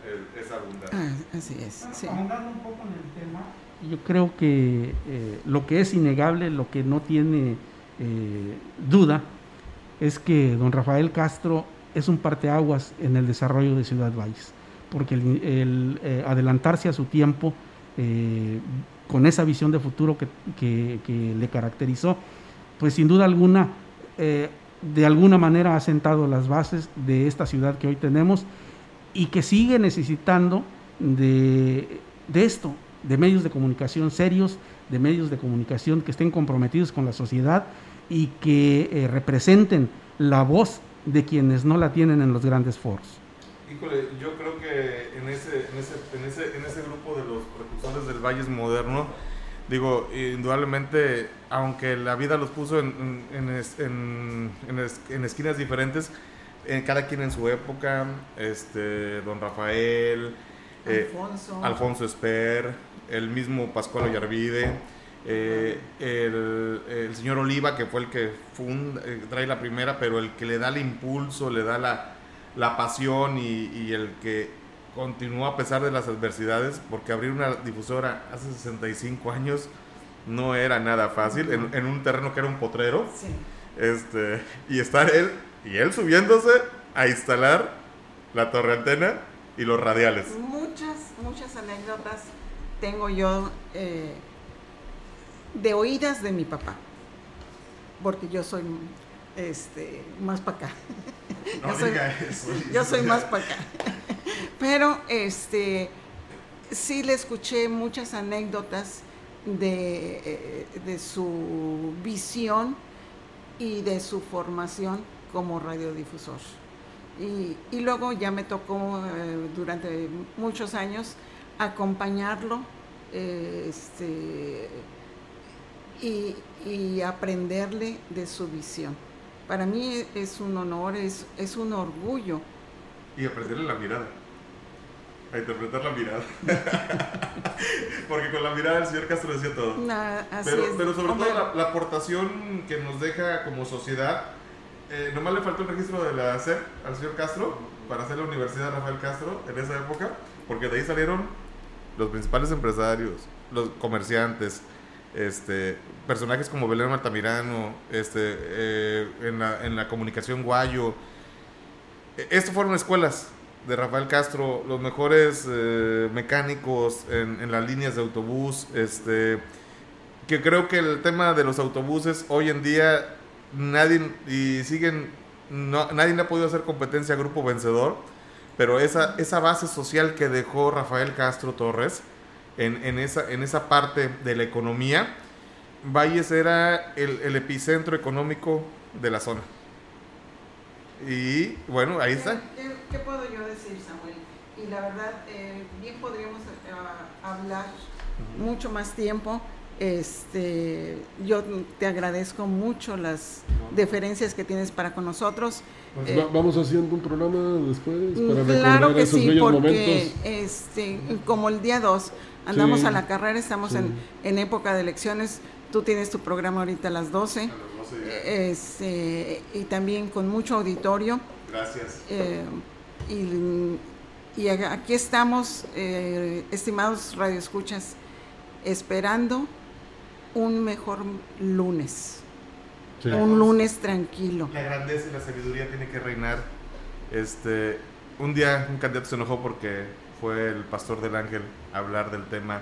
el- esa abundancia. Ah, así es, sí. Ahondando un poco en el tema, yo creo que eh, lo que es innegable, lo que no tiene eh, duda, es que don Rafael Castro es un parteaguas en el desarrollo de Ciudad Valles, porque el, eh, adelantarse a su tiempo eh, con esa visión de futuro que, que- le caracterizó, pues sin duda alguna, eh, de alguna manera ha sentado las bases de esta ciudad que hoy tenemos y que sigue necesitando de, de esto, de medios de comunicación serios, de medios de comunicación que estén comprometidos con la sociedad y que representen la voz de quienes no la tienen en los grandes foros. Híjole, yo creo que en ese, en ese, en ese, en ese grupo de los precursores del Valles moderno, digo, indudablemente, aunque la vida los puso en, en, en es- en- en es- en esquinas diferentes, eh, cada quien en su época, este, don Rafael, eh, Alfonso. Alfonso Esper, el mismo Pascual Ollarvide, eh, el, el señor Oliva, que fue el que funda, eh, trae la primera, pero el que le da el impulso, le da la, la pasión y, y el que continúa a pesar de las adversidades, porque abrir una difusora hace 65 años no era nada fácil, en, en un terreno que era un potrero, Sí. este, y estar él, y él subiéndose a instalar la torre antena y los radiales. Muchas, muchas anécdotas tengo yo eh, de oídas de mi papá, porque yo soy este, más para acá. No Yo soy- eso. Yo soy más para acá. Pero este sí le escuché muchas anécdotas de, eh, de su visión y de su formación como radiodifusor. Y, y luego ya me tocó eh, durante muchos años acompañarlo eh, este, y, y aprenderle de su visión. Para mí es un honor, es, es un orgullo Y aprenderle la mirada. A interpretar la mirada. Porque con la mirada el señor Castro decía todo. Na- así Pero, es. pero sobre Hombre, todo la, la aportación que nos deja como sociedad. Eh, nomás le faltó el registro de la SEP al señor Castro para hacer la Universidad Rafael Castro en esa época, porque de ahí salieron los principales empresarios, los comerciantes, este, personajes como Belén Altamirano, este, eh, en, la, en la comunicación Guayo. Eh, Estas fueron escuelas de Rafael Castro, los mejores eh, mecánicos en, las líneas de autobús, este, que creo que el tema de los autobuses hoy en día nadie y nadie le ha podido hacer competencia a Grupo Vencedor, pero esa, esa base social que dejó Rafael Castro Torres en, en esa, en esa parte de la economía, Valles era el, el epicentro económico de la zona. Y bueno, ahí está. ¿Qué, qué- puedo yo decir, Samuel? Y la verdad, eh, bien podríamos eh, hablar mucho más tiempo, Este, yo te agradezco mucho las deferencias que tienes para con nosotros. Pues Eh, vamos haciendo un programa después para claro recordar que esos sí, bellos porque momentos. este, como el día 2 andamos Sí, a la carrera, estamos sí. en, en época de elecciones, tú tienes tu programa ahorita a las 12, este, y también con mucho auditorio. Gracias. Eh, y, y a- aquí estamos, eh, estimados radioescuchas, esperando un mejor lunes. Sí. Un lunes tranquilo. La grandeza y la sabiduría tiene que reinar. Este, un día un candidato se enojó porque fue el pastor del ángel a hablar del tema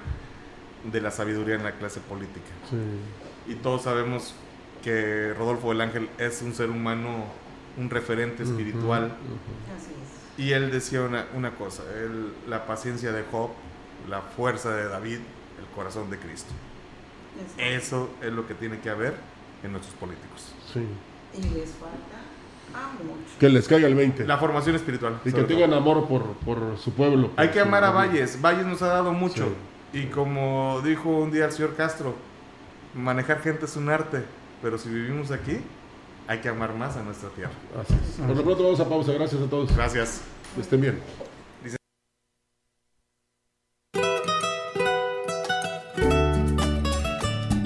de la sabiduría en la clase política. Sí. Y todos sabemos que Rodolfo del Ángel es un ser humano, un referente espiritual. Así es. Y él decía una, una cosa, él- la paciencia de Job, la fuerza de David, el corazón de Cristo. Eso es lo que tiene que haber en nuestros políticos. Sí. Y les falta a mucho. Que les caiga el 20. La formación espiritual. y que todo. tengan amor por, por su pueblo. por Hay que amar a Valles. Valles nos ha dado mucho. Sí. Y como dijo un día el señor Castro, manejar gente es un arte, pero si vivimos aquí, hay que amar más a nuestra tierra. Así es. Por lo pronto vamos a pausa. Gracias a todos. Gracias. Que estén bien.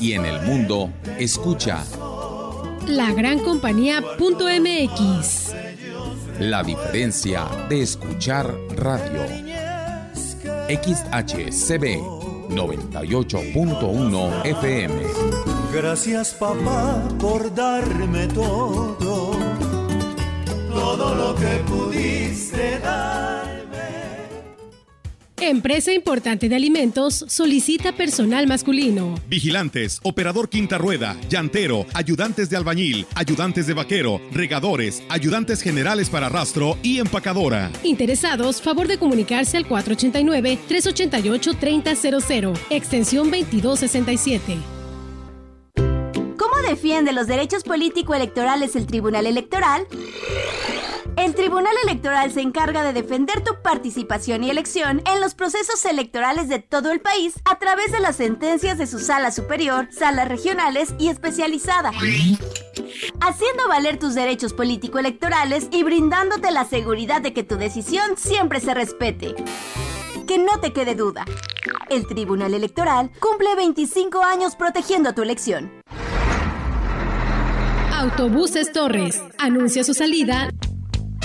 Y en el mundo, escucha La gran compañía.mx. La diferencia de escuchar radio. XHCB 98.1 FM. Gracias papá por darme todo, todo lo que pudiste darme. Empresa importante de alimentos solicita personal masculino. Vigilantes, operador quinta rueda, llantero, ayudantes de albañil, ayudantes de vaquero, regadores, ayudantes generales para rastro y empacadora. Interesados, favor de comunicarse al 489-388-3000, extensión 2267. ¿Cómo defiende los derechos político-electorales el Tribunal Electoral? El Tribunal Electoral se encarga de defender tu participación y elección en los procesos electorales de todo el país a través de las sentencias de su sala superior, salas regionales y especializada, haciendo valer tus derechos político-electorales y brindándote la seguridad de que tu decisión siempre se respete. Que no te quede duda. El Tribunal Electoral cumple 25 años protegiendo tu elección. Autobuses Torres. Anuncia su salida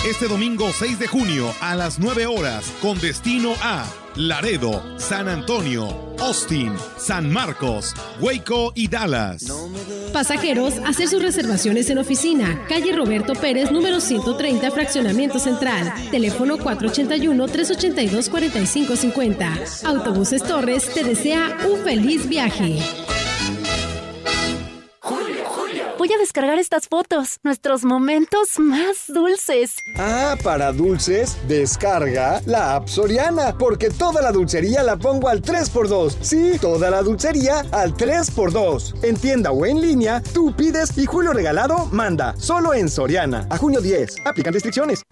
Este domingo 6 de junio a las 9 horas con destino a Laredo, San Antonio, Austin, San Marcos, Waco y Dallas. Pasajeros, hacer sus reservaciones en oficina. Calle Roberto Pérez, número 130, Fraccionamiento Central. Teléfono 481-382-4550. Autobuses Torres te desea un feliz viaje. Voy a descargar estas fotos, nuestros momentos más dulces. Ah, para dulces, descarga la app Soriana, porque toda la dulcería la pongo al 3x2. Sí, toda la dulcería al 3x2. En tienda o en línea, tú pides y Julio Regalado manda. Solo en Soriana. A junio 10. Aplican restricciones.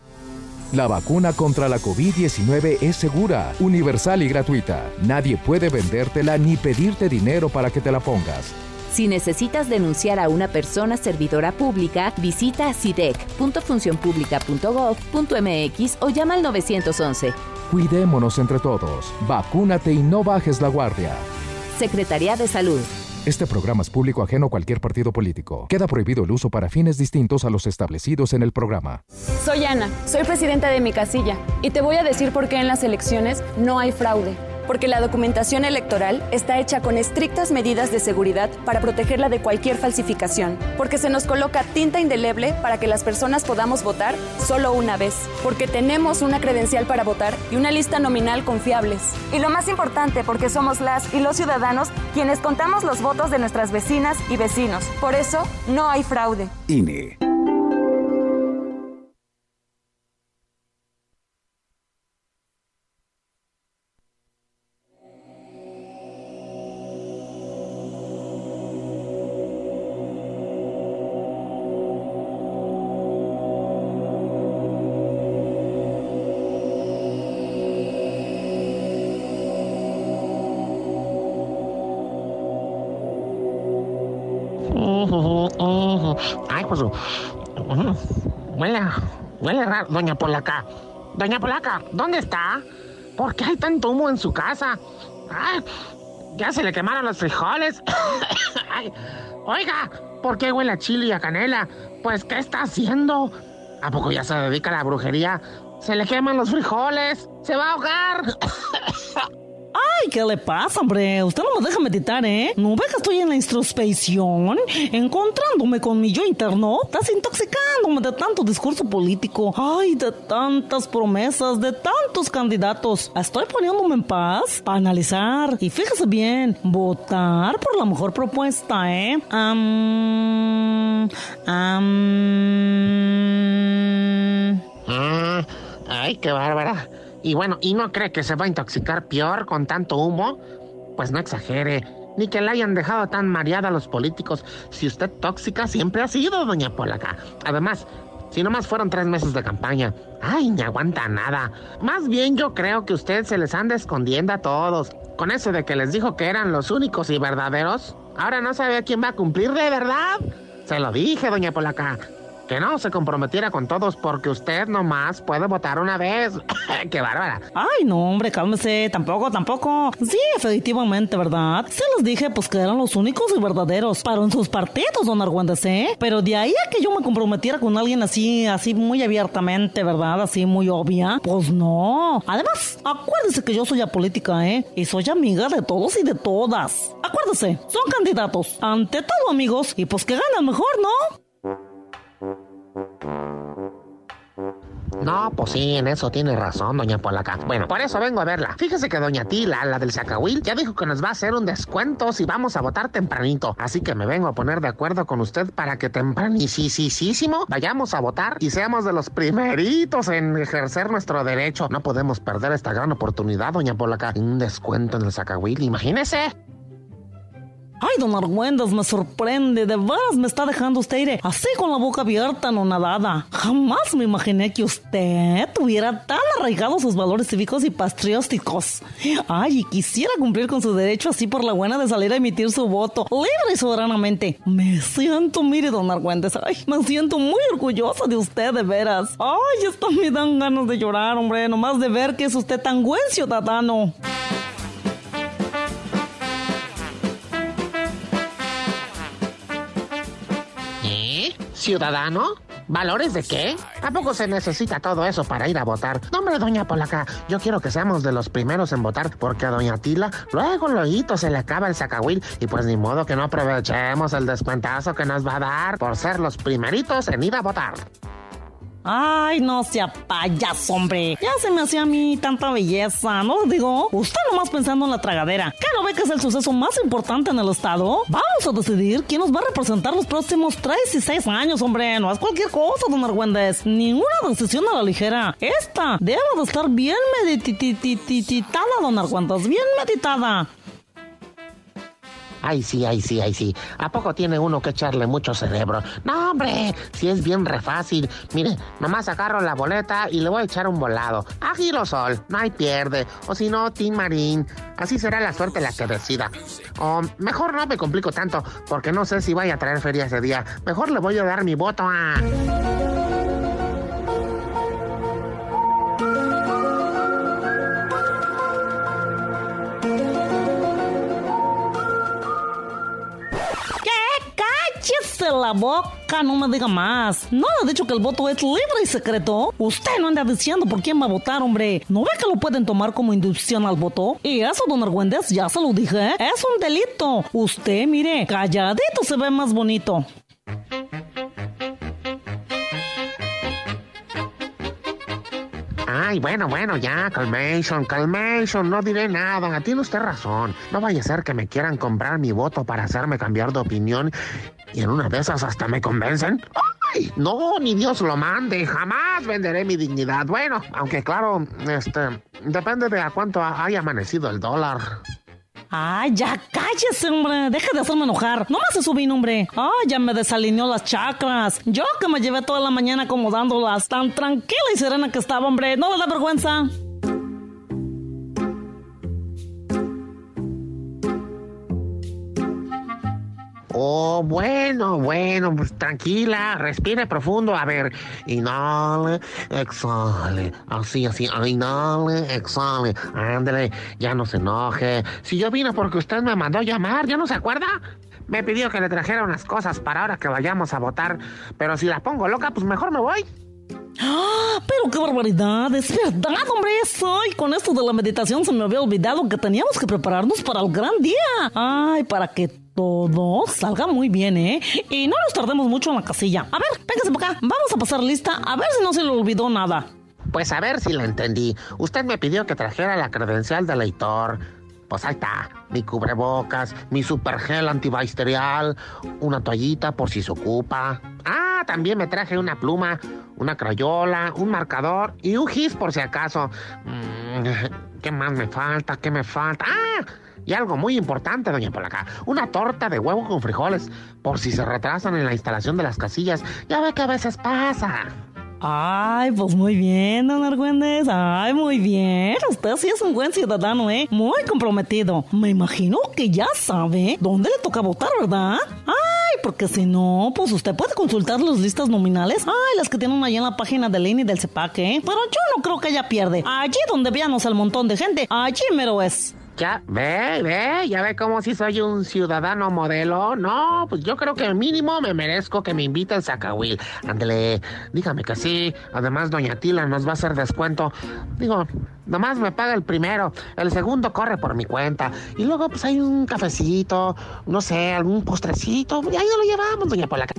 La vacuna contra la COVID-19 es segura, universal y gratuita. Nadie puede vendértela ni pedirte dinero para que te la pongas. Si necesitas denunciar a una persona servidora pública, visita sidec.funcionpublica.gov.mx o llama al 911. Cuidémonos entre todos. Vacúnate y no bajes la guardia. Secretaría de Salud. Este programa es público ajeno a cualquier partido político. Queda prohibido el uso para fines distintos a los establecidos en el programa. Soy Ana, soy presidenta de mi casilla y te voy a decir por qué en las elecciones no hay fraude. Porque la documentación electoral está hecha con estrictas medidas de seguridad para protegerla de cualquier falsificación. Porque se nos coloca tinta indeleble para que las personas podamos votar solo una vez. Porque tenemos una credencial para votar y una lista nominal confiables. Y lo más importante, porque somos las y los ciudadanos quienes contamos los votos de nuestras vecinas y vecinos. Por eso, no hay fraude. INE. Doña Polaca. Doña Polaca, ¿dónde está? ¿Por qué hay tanto humo en su casa? Ay, ya se le quemaron los frijoles. Oiga, ¿por qué huele a chile y a canela? Pues, ¿qué está haciendo? ¿A poco ya se dedica a la brujería? Se le queman los frijoles. Se va a ahogar. Ay, ¿qué le pasa, hombre? Usted no me deja meditar, ¿eh? ¿No ve que estoy en la introspección? Encontrándome con mi yo interno. Estás intoxicándome de tanto discurso político. Ay, de tantas promesas, de tantos candidatos. Estoy poniéndome en paz para analizar. Y fíjese bien, votar por la mejor propuesta, ¿eh? Ah, ay, qué bárbara. Y bueno, ¿y no cree que se va a intoxicar peor con tanto humo? Pues no exagere, ni que le hayan dejado tan mareada los políticos. Si usted tóxica siempre ha sido, doña Polaca. Además, si nomás fueron tres meses de campaña. Ay, ni aguanta nada. Más bien yo creo que usted se les anda escondiendo a todos. Con eso de que les dijo que eran los únicos y verdaderos. Ahora no sabe a quién va a cumplirle, ¿verdad? Se lo dije, doña Polaca que no se comprometiera con todos porque usted nomás puede votar una vez. ¡Qué bárbara! Ay, no, hombre, cálmese. Tampoco, tampoco. Sí, efectivamente, ¿verdad? Se los dije, pues que eran los únicos y verdaderos. Para en sus partidos, don Argüendes, ¿eh? Pero de ahí a que yo me comprometiera con alguien así, así muy abiertamente, ¿verdad? Así muy obvia. Pues no. Además, acuérdese que yo soy apolítica, ¿eh? Y soy amiga de todos y de todas. Acuérdese, son candidatos. Ante todo, amigos. Y pues que ganan mejor, ¿no? No, pues sí, en eso tiene razón, doña Polaca. Bueno, por eso vengo a verla. Fíjese que doña Tila, la del Zacahuil, ya dijo que nos va a hacer un descuento si vamos a votar tempranito. Así que me vengo a poner de acuerdo con usted para que tempranísimo vayamos a votar y seamos de los primeritos en ejercer nuestro derecho. No podemos perder esta gran oportunidad, doña Polaca. Un descuento en el Zacahuil, imagínese. Ay, don Argüendas, me sorprende. De veras me está dejando usted ir así con la boca abierta, no nadada. Jamás me imaginé que usted tuviera tan arraigados sus valores cívicos y patrióticos. Ay, y quisiera cumplir con su derecho así por la buena de salir a emitir su voto, libre y soberanamente. Me siento, mire, don Argüendas, ay, me siento muy orgullosa de usted, de veras. Ay, esto me dan ganas de llorar, hombre, nomás de ver que es usted tan buen ciudadano. ¿Ciudadano? ¿Valores de qué? ¿A poco se necesita todo eso para ir a votar? No, hombre, doña Polaca, yo quiero que seamos de los primeros en votar, porque a doña Tila luego luego se le acaba el sacahuil y pues ni modo que no aprovechemos el descuentazo que nos va a dar por ser los primeritos en ir a votar. Ay, no sea payaso, hombre. Ya se me hacía a mí tanta belleza, ¿no? Digo, usted nomás pensando en la tragadera. ¿Qué no ve que es el suceso más importante en el estado? Vamos a decidir quién nos va a representar los próximos 3 y 6 años, hombre. No es cualquier cosa, don Argüendes. Ninguna decisión a la ligera. Esta debe de estar bien meditada, don Argüendes. Bien meditada. Ay, sí, ay, sí, ay, sí. ¿A poco tiene uno que echarle mucho cerebro? No, hombre, si es bien re fácil. Mire, nomás agarro la boleta y le voy a echar un volado. A Girosol, no hay pierde. O si no, Tim Marín. Así será la suerte la que decida. O mejor no me complico tanto, porque no sé si vaya a traer feria ese día. Mejor le voy a dar mi voto a... la la boca, no me diga más. ¿No le ha dicho que el voto es libre y secreto? Usted no anda diciendo por quién va a votar, hombre. ¿No ve que lo pueden tomar como inducción al voto? Y eso, don Argüendes, ya se lo dije, es un delito. Usted, mire, calladito se ve más bonito. Bueno, bueno, ya, calmation, calmation, no diré nada. Tiene usted razón. No vaya a ser que me quieran comprar mi voto para hacerme cambiar de opinión y en una de esas hasta me convencen. ¡Ay! No, ni Dios lo mande. Jamás venderé mi dignidad. Bueno, aunque claro, este, depende de a cuánto haya amanecido el dólar. Ay, ya cállese, hombre. Deja de hacerme enojar. No más se subí, hombre. Ay, ya me desalineó las chakras. Yo que me llevé toda la mañana acomodándolas. Tan tranquila y serena que estaba, hombre. No le da vergüenza. Bueno, bueno, pues tranquila, respire profundo. A ver, inhale, exhale, así, así, inhale, exhale. Ándale, ya no se enoje. Si yo vine porque usted me mandó llamar, ¿ya no se acuerda? Me pidió que le trajera unas cosas para ahora que vayamos a votar, pero si la pongo loca, pues mejor me voy. ¡Ah! Pero qué barbaridad, es verdad, hombre, eso. Y con esto de la meditación se me había olvidado que teníamos que prepararnos para el gran día. Ay, para que todo salga muy bien, ¿eh? Y no nos tardemos mucho en la casilla. A ver, véngase por acá, vamos a pasar lista, a ver si no se le olvidó nada. Pues a ver si la entendí. Usted me pidió que trajera la credencial del lector. Pues ahí está, mi cubrebocas, mi supergel antibacterial, una toallita por si se ocupa. Ah, también me traje una pluma, una crayola, un marcador y un gis por si acaso. Mm, ¿Qué más me falta? ¿Qué me falta? ¡Ah! Y algo muy importante, doña Polaca, una torta de huevo con frijoles, por si se retrasan en la instalación de las casillas. Ya ve que a veces pasa. Ay, pues muy bien, don Argüendes. Ay, muy bien. Usted sí es un buen ciudadano, ¿eh? Muy comprometido. Me imagino que ya sabe dónde le toca votar, ¿verdad? Ay, porque si no, pues usted puede consultar las listas nominales. Ay, las que tienen ahí en la página del INE del CEPAC, ¿eh? Pero yo no creo que ella pierde. Allí donde veamos al montón de gente, allí mero es. Ya, ve, ve, ya ve cómo si soy un ciudadano modelo. No, pues yo creo que mínimo me merezco que me invite al Zacahuil. Ándele, dígame que sí. Además, doña Tila nos va a hacer descuento. Digo, nomás me paga el primero. El segundo corre por mi cuenta. Y luego, pues hay un cafecito, no sé, algún postrecito. Y ahí lo llevamos, doña Polaca.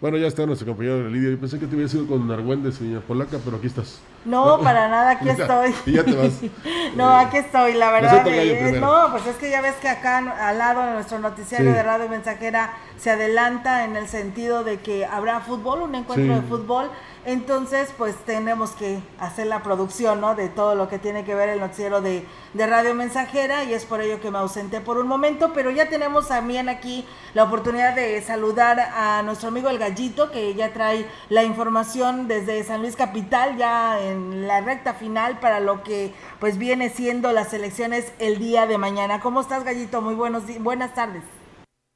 Bueno, ya está nuestro compañero Lidia. Yo pensé que te hubiera sido con Argüendes, señora Polaca, pero aquí estás. No, para nada, aquí estoy. Y ya te vas. no, aquí estoy, la verdad. Eh, no, pues es que ya ves que acá al lado de nuestro noticiario de Radio Mensajera se adelanta en el sentido de que habrá fútbol, un encuentro de fútbol. Entonces, pues tenemos que hacer la producción, ¿no? De todo lo que tiene que ver el noticiero de, de, Radio Mensajera y es por ello que me ausenté por un momento, pero ya tenemos también aquí la oportunidad de saludar a nuestro amigo El Gallito, que ya trae la información desde San Luis Capital, ya en la recta final para lo que pues viene siendo las elecciones el día de mañana. ¿Cómo estás, Gallito? Muy buenos buenas tardes.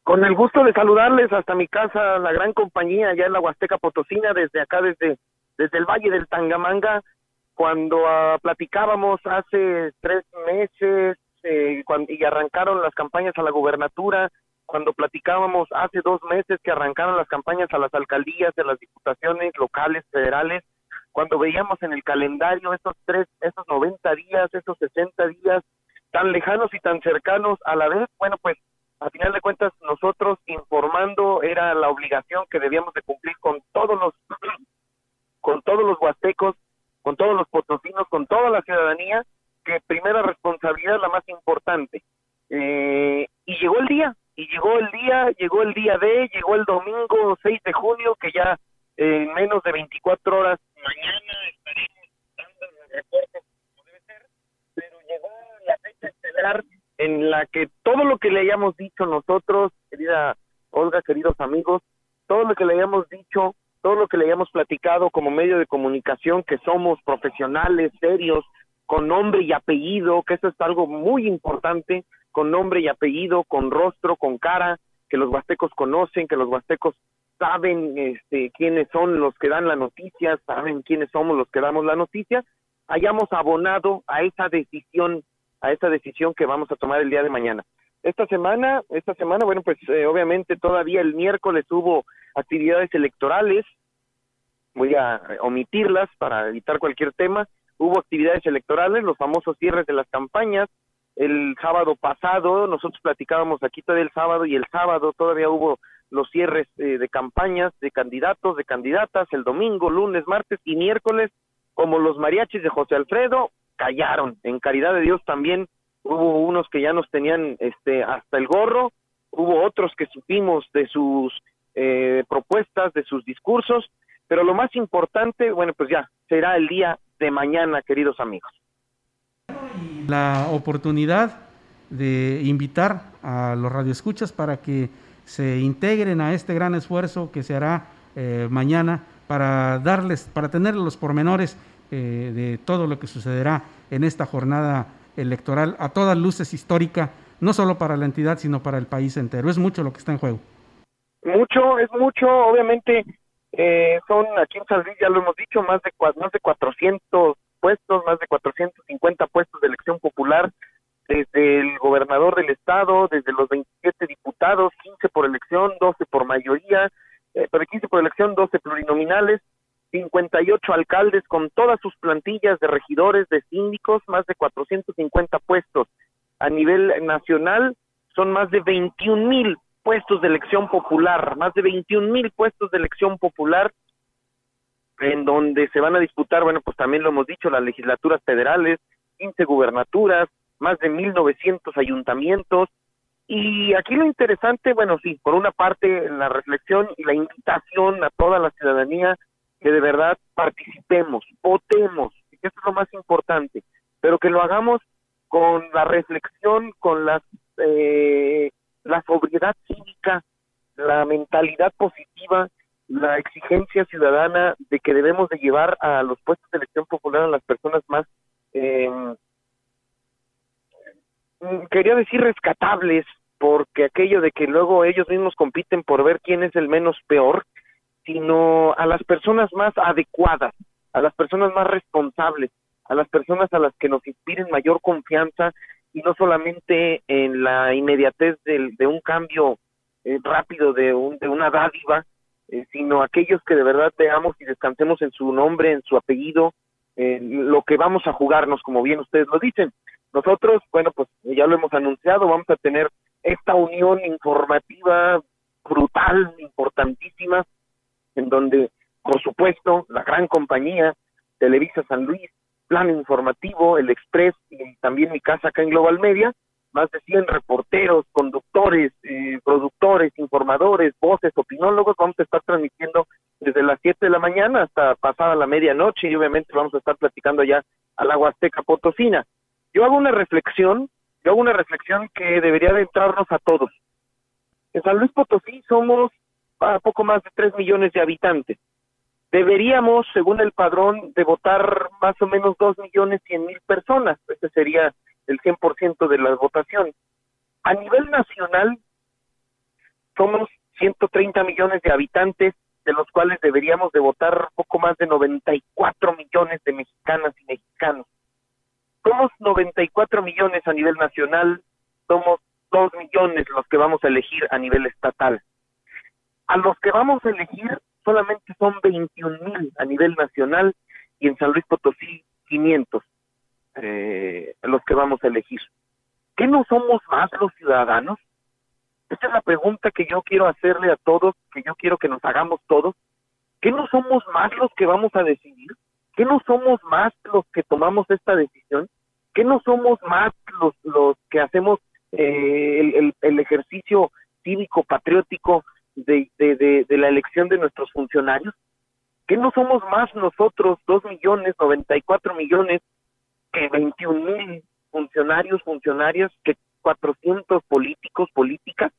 Con el gusto de saludarles hasta mi casa, la gran compañía ya en la Huasteca Potosina, desde acá, desde, desde el Valle del Tangamanga, cuando uh, platicábamos hace tres meses eh, cuando, y arrancaron las campañas a la gubernatura, cuando platicábamos hace dos meses que arrancaron las campañas a las alcaldías, de las diputaciones locales, federales, cuando veíamos en el calendario estos tres, estos 90 días, estos 60 días tan lejanos y tan cercanos a la vez, bueno, pues a final de cuentas nosotros informando era la obligación que debíamos de cumplir con todos los con todos los huastecos, con todos los potosinos, con toda la ciudadanía, que primera responsabilidad es la más importante. Eh, y llegó el día, y llegó el día, llegó el día de, llegó el domingo 6 de junio, que ya en menos de 24 horas mañana estaremos dando el reporte como debe ser, pero llegó la fecha estelar en que todo lo que le hayamos dicho nosotros, querida Olga, queridos amigos, todo lo que le hayamos dicho, todo lo que le hayamos platicado como medio de comunicación, que somos profesionales, serios, con nombre y apellido, que eso es algo muy importante, con nombre y apellido, con rostro, con cara, que los huastecos conocen, que los huastecos saben este, quiénes son los que dan la noticia, saben quiénes somos los que damos la noticia, hayamos abonado a esa decisión, a esa decisión que vamos a tomar el día de mañana. Esta semana, esta semana, bueno, pues eh, obviamente todavía el miércoles hubo actividades electorales, voy a omitirlas para evitar cualquier tema, hubo actividades electorales, los famosos cierres de las campañas, el sábado pasado, nosotros platicábamos aquí todo el sábado y el sábado todavía hubo los cierres eh, de campañas de candidatos, de candidatas, el domingo, lunes, martes y miércoles, como los mariachis de José Alfredo, callaron. En caridad de Dios también hubo unos que ya nos tenían este hasta el gorro, hubo otros que supimos de sus eh, propuestas, de sus discursos, pero lo más importante, bueno, pues ya será el día de mañana, queridos amigos. La oportunidad de invitar a los radioescuchas para que se integren a este gran esfuerzo que se hará eh, mañana para darles, para tener los pormenores eh, de todo lo que sucederá en esta jornada electoral a todas luces histórica, no solo para la entidad, sino para el país entero. Es mucho lo que está en juego. Mucho, es mucho, obviamente eh, son aquí en San Luis, ya lo hemos dicho, más de, más de 400 puestos, más de 450 puestos de elección popular, desde el gobernador del estado, desde los 27 diputados, 15 por elección, 12 por mayoría, eh, pero 15 por elección, 12 plurinominales, 58 alcaldes con todas sus plantillas de regidores, de síndicos, más de 450 puestos. A nivel nacional son más de 21 mil puestos de elección popular, más de 21 mil puestos de elección popular en donde se van a disputar, bueno, pues también lo hemos dicho, las legislaturas federales, 15 gubernaturas, más de 1.900 ayuntamientos. Y aquí lo interesante, bueno, sí, por una parte la reflexión y la invitación a toda la ciudadanía que de verdad participemos, votemos, que eso es lo más importante, pero que lo hagamos con la reflexión, con las, eh, la sobriedad cívica, la mentalidad positiva, la exigencia ciudadana de que debemos de llevar a los puestos de elección popular a las personas más eh, quería decir rescatables, porque aquello de que luego ellos mismos compiten por ver quién es el menos peor, sino a las personas más adecuadas, a las personas más responsables, a las personas a las que nos inspiren mayor confianza y no solamente en la inmediatez de, un cambio eh, rápido de, un, de una dádiva, eh, sino aquellos que de verdad veamos y descansemos en su nombre, en su apellido, en lo que vamos a jugarnos, como bien ustedes lo dicen. Nosotros, bueno, pues ya lo hemos anunciado, vamos a tener esta unión informativa brutal, importantísima, en donde, por supuesto, la gran compañía Televisa San Luis, Plan Informativo, El Express y también mi casa acá en Global Media, más de 100 reporteros, conductores, eh, productores, informadores, voces, opinólogos, vamos a estar transmitiendo desde las 7 de la mañana hasta pasada la medianoche y obviamente vamos a estar platicando ya al agua azteca potosina. Yo hago una reflexión, yo hago una reflexión que debería de entrarnos a todos. En San Luis Potosí somos a poco más de 3 millones de habitantes. Deberíamos, según el padrón, de votar más o menos 2 millones 100 mil personas. Ese sería el 100% de la votación. A nivel nacional, somos 130 millones de habitantes, de los cuales deberíamos de votar poco más de 94 millones de mexicanas y mexicanos. Somos 94 millones a nivel nacional, somos 2 millones los que vamos a elegir a nivel estatal. A los que vamos a elegir solamente son 21 mil a nivel nacional y en San Luis Potosí 500 eh, los que vamos a elegir. ¿Qué no somos más los ciudadanos? Esta es la pregunta que yo quiero hacerle a todos, que yo quiero que nos hagamos todos. ¿Qué no somos más los que vamos a decidir? ¿Qué no somos más los que tomamos esta decisión? ¿Qué no somos más los, los que hacemos eh, el, ejercicio cívico patriótico de, de, de, la elección de nuestros funcionarios? ¿Qué no somos más nosotros, dos millones, noventa y cuatro millones, que veintiún mil funcionarios, funcionarias, que cuatrocientos políticos, políticas?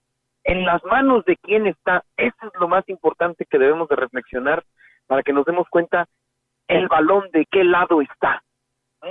En las manos de quién está, eso es lo más importante que debemos de reflexionar para que nos demos cuenta el balón de qué lado está,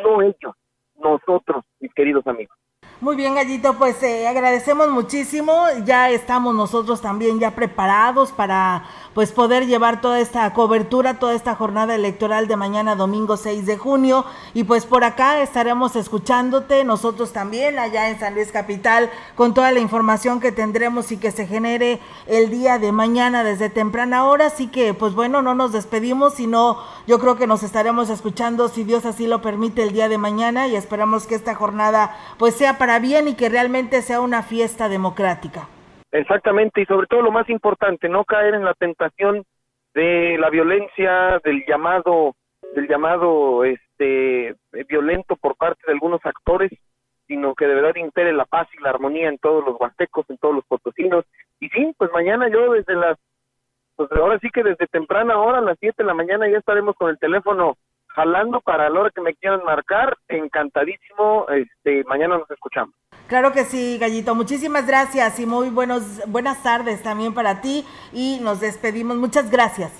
no ellos, nosotros, mis queridos amigos. Muy bien, Gallito, pues eh, agradecemos muchísimo. Ya estamos nosotros también ya preparados para pues poder llevar toda esta cobertura, toda esta jornada electoral de mañana domingo 6 de junio. Y pues por acá estaremos escuchándote, nosotros también allá en San Luis Capital, con toda la información que tendremos y que se genere el día de mañana desde temprana hora. Así que pues bueno, no nos despedimos, sino yo creo que nos estaremos escuchando si Dios así lo permite el día de mañana y esperamos que esta jornada pues sea para bien y que realmente sea una fiesta democrática. Exactamente, y sobre todo lo más importante, no caer en la tentación de la violencia, del llamado, del llamado este violento por parte de algunos actores, sino que de verdad impere la paz y la armonía en todos los huastecos, en todos los potosinos. Y sí, pues mañana yo desde las, pues ahora sí que desde temprana hora, a las 7 de la mañana, ya estaremos con el teléfono jalando para la hora que me quieran marcar. Encantadísimo, este, mañana nos escuchamos. Claro que sí, Gallito. Muchísimas gracias y muy buenos, buenas tardes también para ti y nos despedimos. Muchas gracias.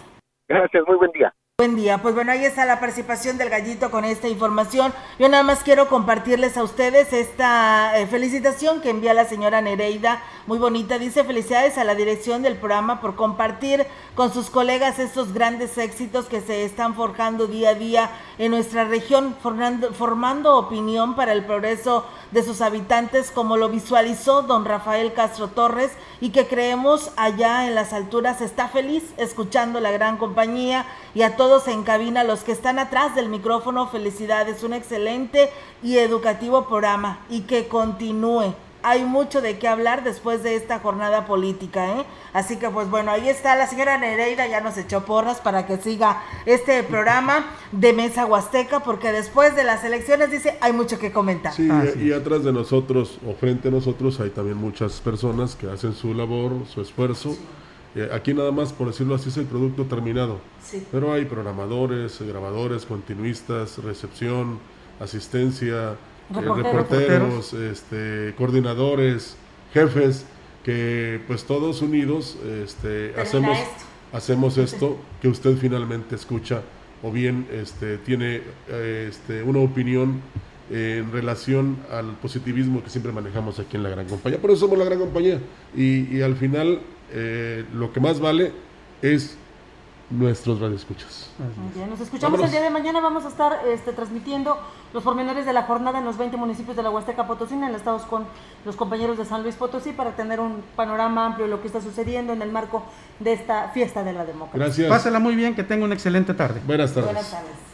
Gracias, muy buen día. Buen día, pues bueno, ahí está la participación del gallito con esta información. Yo nada más quiero compartirles a ustedes esta eh, felicitación que envía la señora Nereida, muy bonita. Dice felicidades a la dirección del programa por compartir con sus colegas estos grandes éxitos que se están forjando día a día en nuestra región, formando, formando opinión para el progreso de sus habitantes, como lo visualizó don Rafael Castro Torres, y que creemos allá en las alturas está feliz escuchando la gran compañía y a todos en cabina, los que están atrás del micrófono, felicidades, un excelente y educativo programa y que continúe. Hay mucho de qué hablar después de esta jornada política, ¿eh? Así que pues bueno, ahí está la señora Nereida, ya nos echó porras para que siga este programa de Mesa Huasteca, porque después de las elecciones dice, hay mucho que comentar. Sí, y, y atrás de nosotros o frente a nosotros hay también muchas personas que hacen su labor, su esfuerzo. Eh, aquí nada más, por decirlo así, es el producto terminado. Sí. Pero hay programadores, eh, grabadores, continuistas, recepción, asistencia, eh, Reporteros. reporteros, este, coordinadores, jefes, que pues todos unidos este, hacemos, esto. hacemos esto que usted finalmente escucha o bien este, tiene este, una opinión en relación al positivismo que siempre manejamos aquí en la gran compañía. Por eso somos la gran compañía. Y, y al final eh, lo que más vale es nuestros radioescuchas. Muy bien, nos escuchamos Vámonos. el día de mañana. Vamos a estar este, transmitiendo los pormenores de la jornada en los 20 municipios de la Huasteca Potosina, enlazados con los compañeros de San Luis Potosí, para tener un panorama amplio de lo que está sucediendo en el marco de esta fiesta de la democracia. Gracias. Pásala muy bien, que tenga una excelente tarde. Buenas tardes. Buenas tardes.